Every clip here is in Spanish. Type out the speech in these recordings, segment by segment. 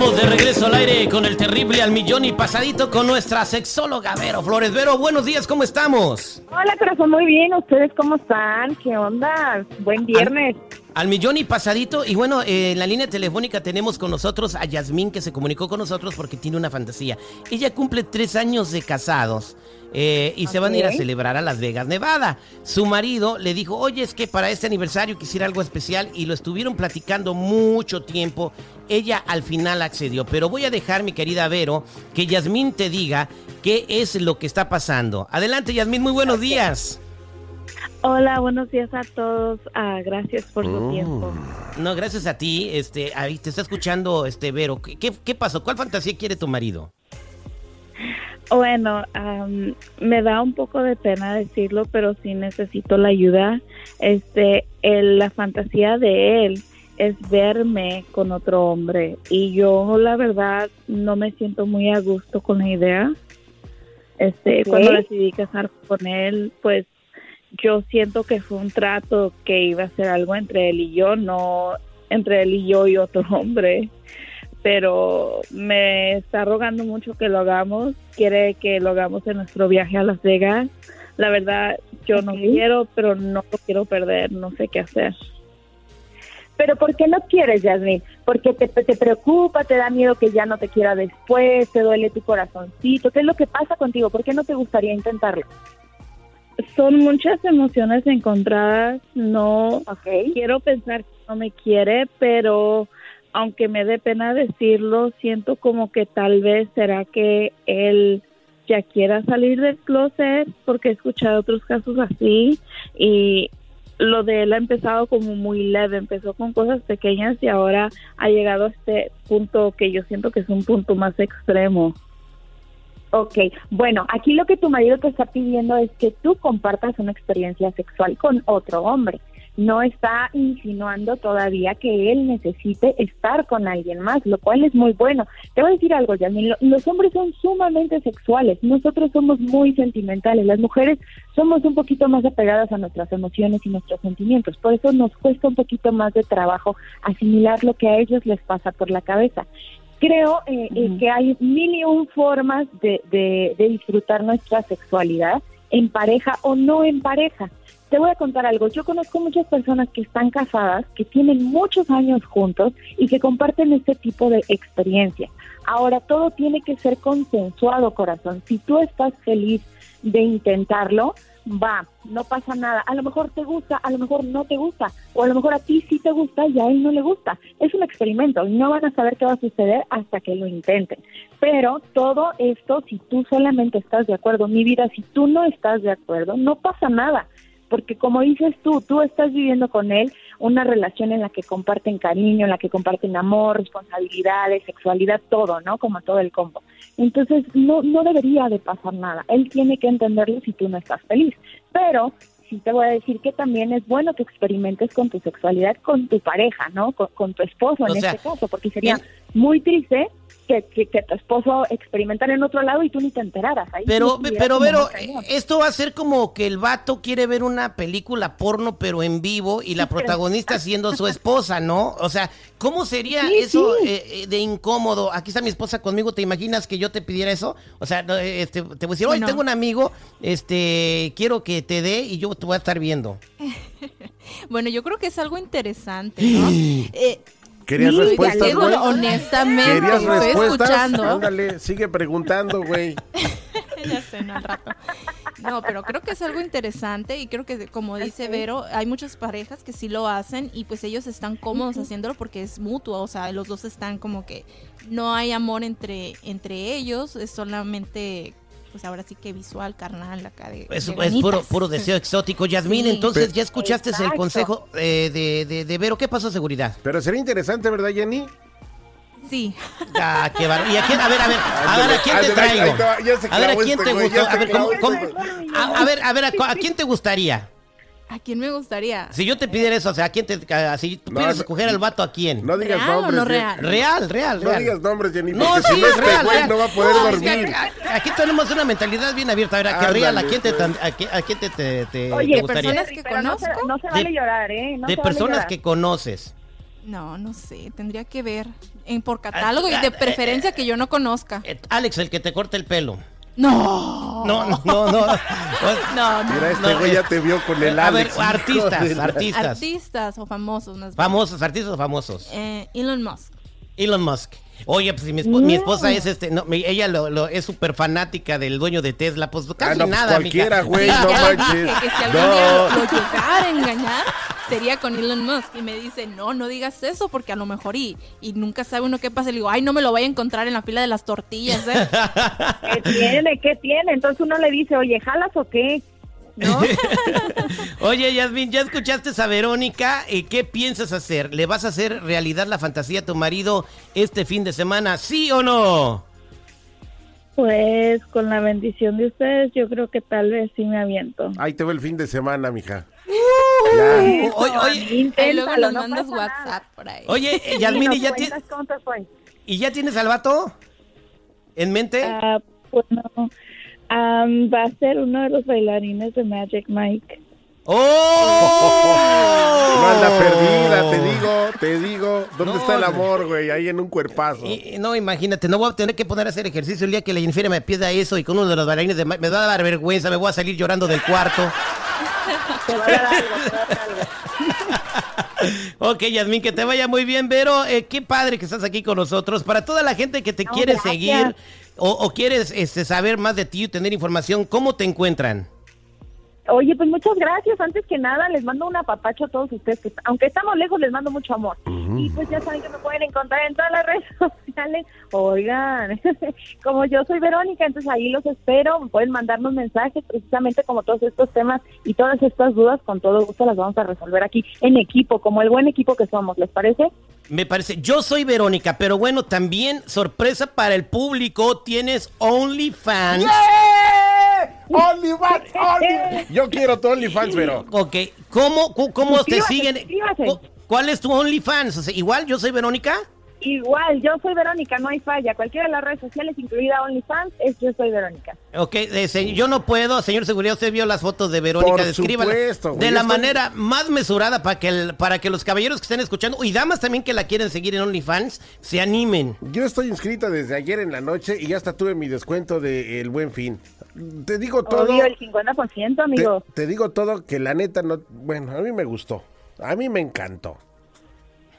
estamos de regreso al aire con el terrible al millón y pasadito con nuestra sexóloga Vero Flores. Vero, buenos días, ¿cómo estamos? Hola, corazón, muy bien. ¿Ustedes cómo están? ¿Qué onda? Buen viernes. Al, millón y pasadito. Y bueno, eh, en la línea telefónica tenemos con nosotros a Yasmín que se comunicó con nosotros porque tiene una fantasía. Ella cumple tres años de casados. Eh, y se van a ir a celebrar a Las Vegas, Nevada. Su marido le dijo, oye, es que para este aniversario quisiera algo especial y lo estuvieron platicando mucho tiempo. Ella al final accedió, pero voy a dejar, mi querida Vero, que Yasmín te diga qué es lo que está pasando. Adelante, Yasmín, muy buenos días. Hola, buenos días a todos. Ah, gracias por su mm. tiempo. No, gracias a ti. Este, ahí te está escuchando, este Vero. ¿Qué, ¿Qué pasó? ¿Cuál fantasía quiere tu marido? Bueno, me da un poco de pena decirlo, pero sí necesito la ayuda. Este, la fantasía de él es verme con otro hombre y yo la verdad no me siento muy a gusto con la idea. Este, cuando decidí casar con él, pues yo siento que fue un trato que iba a ser algo entre él y yo, no entre él y yo y otro hombre pero me está rogando mucho que lo hagamos, quiere que lo hagamos en nuestro viaje a Las Vegas. La verdad, yo no quiero, pero no lo quiero perder, no sé qué hacer. Pero ¿por qué no quieres, Yasmin? Porque te, te preocupa, te da miedo que ya no te quiera después, te duele tu corazoncito. ¿Qué es lo que pasa contigo? ¿Por qué no te gustaría intentarlo? Son muchas emociones encontradas. No quiero pensar que no me quiere, pero aunque me dé pena decirlo, siento como que tal vez será que él ya quiera salir del closet porque he escuchado otros casos así y lo de él ha empezado como muy leve, empezó con cosas pequeñas y ahora ha llegado a este punto que yo siento que es un punto más extremo. Ok, bueno, aquí lo que tu marido te está pidiendo es que tú compartas una experiencia sexual con otro hombre no está insinuando todavía que él necesite estar con alguien más, lo cual es muy bueno. Te voy a decir algo, Yasmin, los hombres son sumamente sexuales, nosotros somos muy sentimentales, las mujeres somos un poquito más apegadas a nuestras emociones y nuestros sentimientos, por eso nos cuesta un poquito más de trabajo asimilar lo que a ellos les pasa por la cabeza. Creo eh, eh, que hay mil y un formas de, de disfrutar nuestra sexualidad en pareja o no en pareja. Te voy a contar algo. Yo conozco muchas personas que están casadas, que tienen muchos años juntos y que comparten este tipo de experiencia. Ahora, todo tiene que ser consensuado, corazón. Si tú estás feliz de intentarlo, va, no pasa nada. A lo mejor te gusta, a lo mejor no te gusta, o a lo mejor a ti sí te gusta y a él no le gusta. Es un experimento no van a saber qué va a suceder hasta que lo intenten. Pero todo esto, si tú solamente estás de acuerdo, mi vida, si tú no estás de acuerdo, no pasa nada porque como dices tú, tú estás viviendo con él una relación en la que comparten cariño, en la que comparten amor, responsabilidades, sexualidad, todo, ¿no? Como todo el combo. Entonces, no, no debería de pasar nada. Él tiene que entenderlo si tú no estás feliz. Pero sí te voy a decir que también es bueno que experimentes con tu sexualidad con tu pareja, ¿no? Con, tu esposo en este caso, porque sería muy triste que, tu esposo experimentara en otro lado y tú ni te enteraras. pero, pero, pero, esto va a ser como que el vato quiere ver una película porno, pero en vivo, y la protagonista siendo su esposa, ¿no? O sea, ¿cómo sería eso eh, eh, de incómodo? Aquí está mi esposa conmigo, ¿te imaginas que yo te pidiera eso? O sea, este, te voy a decir, oye, tengo un amigo, este, quiero que te dé y yo te voy a estar viendo. bueno, yo creo que es algo interesante, ¿no? eh, ¿Querías respuestas, güey? Honestamente, ¿Querías estoy escuchando. Ándale, sigue preguntando, güey. ya sé, no, al rato. No, pero creo que es algo interesante y creo que, como dice Vero, hay muchas parejas que sí lo hacen y pues ellos están cómodos haciéndolo porque es mutuo, o sea, los dos están como que no hay amor entre, entre ellos, es solamente pues ahora sí que visual, carnal, acá de. Es, es puro, puro deseo exótico. Yasmín, entonces ya escuchaste el consejo eh, de, de, de, Vero. ¿Qué pasó, seguridad? Pero sería interesante, ¿verdad, Jenny? Sí. Ah, qué bar... Y a quién, a ver, a ver, a ver, ¿a quién te traigo? A ver, ¿a quién te gustó? A ver, ¿cómo, cómo? A, ver, a ver, ¿a quién te gustaría? ¿A quién me gustaría? Si yo te pidiera eso, o sea, ¿a quién te. si tú pudieras escoger al vato, ¿a quién? No digas nombres. no real? real, real, No digas nombres, Jenny. No, sí, si no real, real. no va a poder dormir. aquí tenemos una mentalidad bien abierta. A ver, ¿a qué real? ¿A quién te, a qué, te, te, Oye, gustaría? personas que conozco. No se, vale llorar, ¿eh? de personas que conoces. No, no sé, tendría que ver en por catálogo y de preferencia que yo no conozca. Eh, Alex, el que te corta el pelo. No. No, no, no, no. No, no. Mira, este güey eh, ya te vio con el A ver, Alex. de artistas, artistas. Artistas o famosos más. Famosos, artistas o famosos. Eh, Elon Musk. Elon Musk. Oye, pues si mi, espo- mi esposa es este, no, mi- ella lo, lo- es súper fanática del dueño de Tesla, pues casi Ah, no, pues nada, cualquiera, güey, no manches. que si algún No. día lo llegara a engañar, sería con Elon Musk. Y me dice, no, no digas eso porque a lo mejor y, y nunca sabe uno qué pasa. Le digo, ay, no me lo vaya a encontrar en la fila de las tortillas, ¿eh? ¿Qué tiene? ¿Qué tiene? Entonces uno le dice, oye, ¿jalas o qué? ¿No? Oye, Yasmin, ¿ya escuchaste a Verónica? Eh, ¿Qué piensas hacer? ¿Le vas a hacer realidad la fantasía a tu marido este fin de semana? ¿Sí o no? Pues con la bendición de ustedes, yo creo que tal vez sí me aviento. Ahí te veo el fin de semana, mija. Ya. Oye, luego nos no mandas nada. WhatsApp por ahí. oye, eh, Y Yasmin, nos ¿y ya, cuentas ti- cómo te fue. ¿y ya tienes al vato en mente? Pues no. Am, va a ser uno de los bailarines de Magic Mike. ¡Oh! No anda perdida, te digo, te digo. ¿Dónde No, está el amor, güey? Ahí en un cuerpazo. Y- no, imagínate, no voy a tener que poner a hacer ejercicio el día que la infierno me pida eso y con uno de los bailarines de Ma- me va a dar vergüenza, me voy a salir llorando del cuarto. Te va a dar algo, te va a dar algo. Ok, Yasmin, que te vaya muy bien, Vero. Eh, qué padre que estás aquí con nosotros. Para toda la gente que te No, quiere gracias. seguir o, o quieres este, saber más de ti y tener información, ¿cómo te encuentran? Oye, pues muchas gracias. Antes que nada, les mando un apapacho a todos ustedes. Que, aunque estamos lejos, les mando mucho amor. Y pues ya saben que me pueden encontrar en todas las redes sociales. Oigan, como yo soy Verónica, entonces ahí los espero. Pueden mandarnos mensajes precisamente como todos estos temas y todas estas dudas. Con todo gusto las vamos a resolver aquí en equipo, como el buen equipo que somos. ¿Les parece? Me parece, yo soy Verónica, pero bueno, también sorpresa para el público, tienes OnlyFans. OnlyFans, Only- Yo quiero tu OnlyFans, pero. Ok, ¿cómo, cómo te siguen? ¿Cuál es tu OnlyFans? O sea, igual yo soy Verónica. Igual, yo soy Verónica, no hay falla. Cualquiera de las redes sociales, incluida OnlyFans, es yo soy Verónica. Ok, eh, se- yo no puedo, señor seguridad, usted vio las fotos de Verónica, Por descríbala supuesto, güey, de la estoy- manera más mesurada para que, el- para que los caballeros que estén escuchando y damas también que la quieren seguir en OnlyFans se animen. Yo estoy inscrita desde ayer en la noche y ya hasta tuve mi descuento de El Buen Fin. Te digo todo. Obvio, el 50%, Te, amigo. te digo todo que la neta no. Bueno, a mí me gustó. A mí me encantó.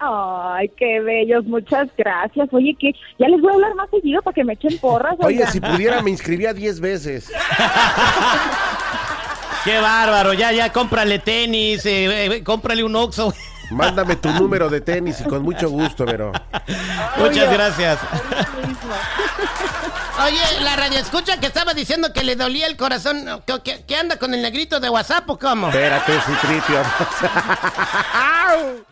Ay, qué bellos, muchas gracias. Oye, que ya les voy a hablar más seguido para que me echen porras. Oye, si pudiera me inscribía 10 veces. Qué bárbaro, ya, ya, cómprale tenis, eh, eh, cómprale un Oxxo. Mándame tu número de tenis y con mucho gusto, pero. Muchas gracias. Oye, la radio escucha que estaba diciendo que le dolía el corazón, que- que anda con el negrito de WhatsApp o cómo. Espérate, Citripio.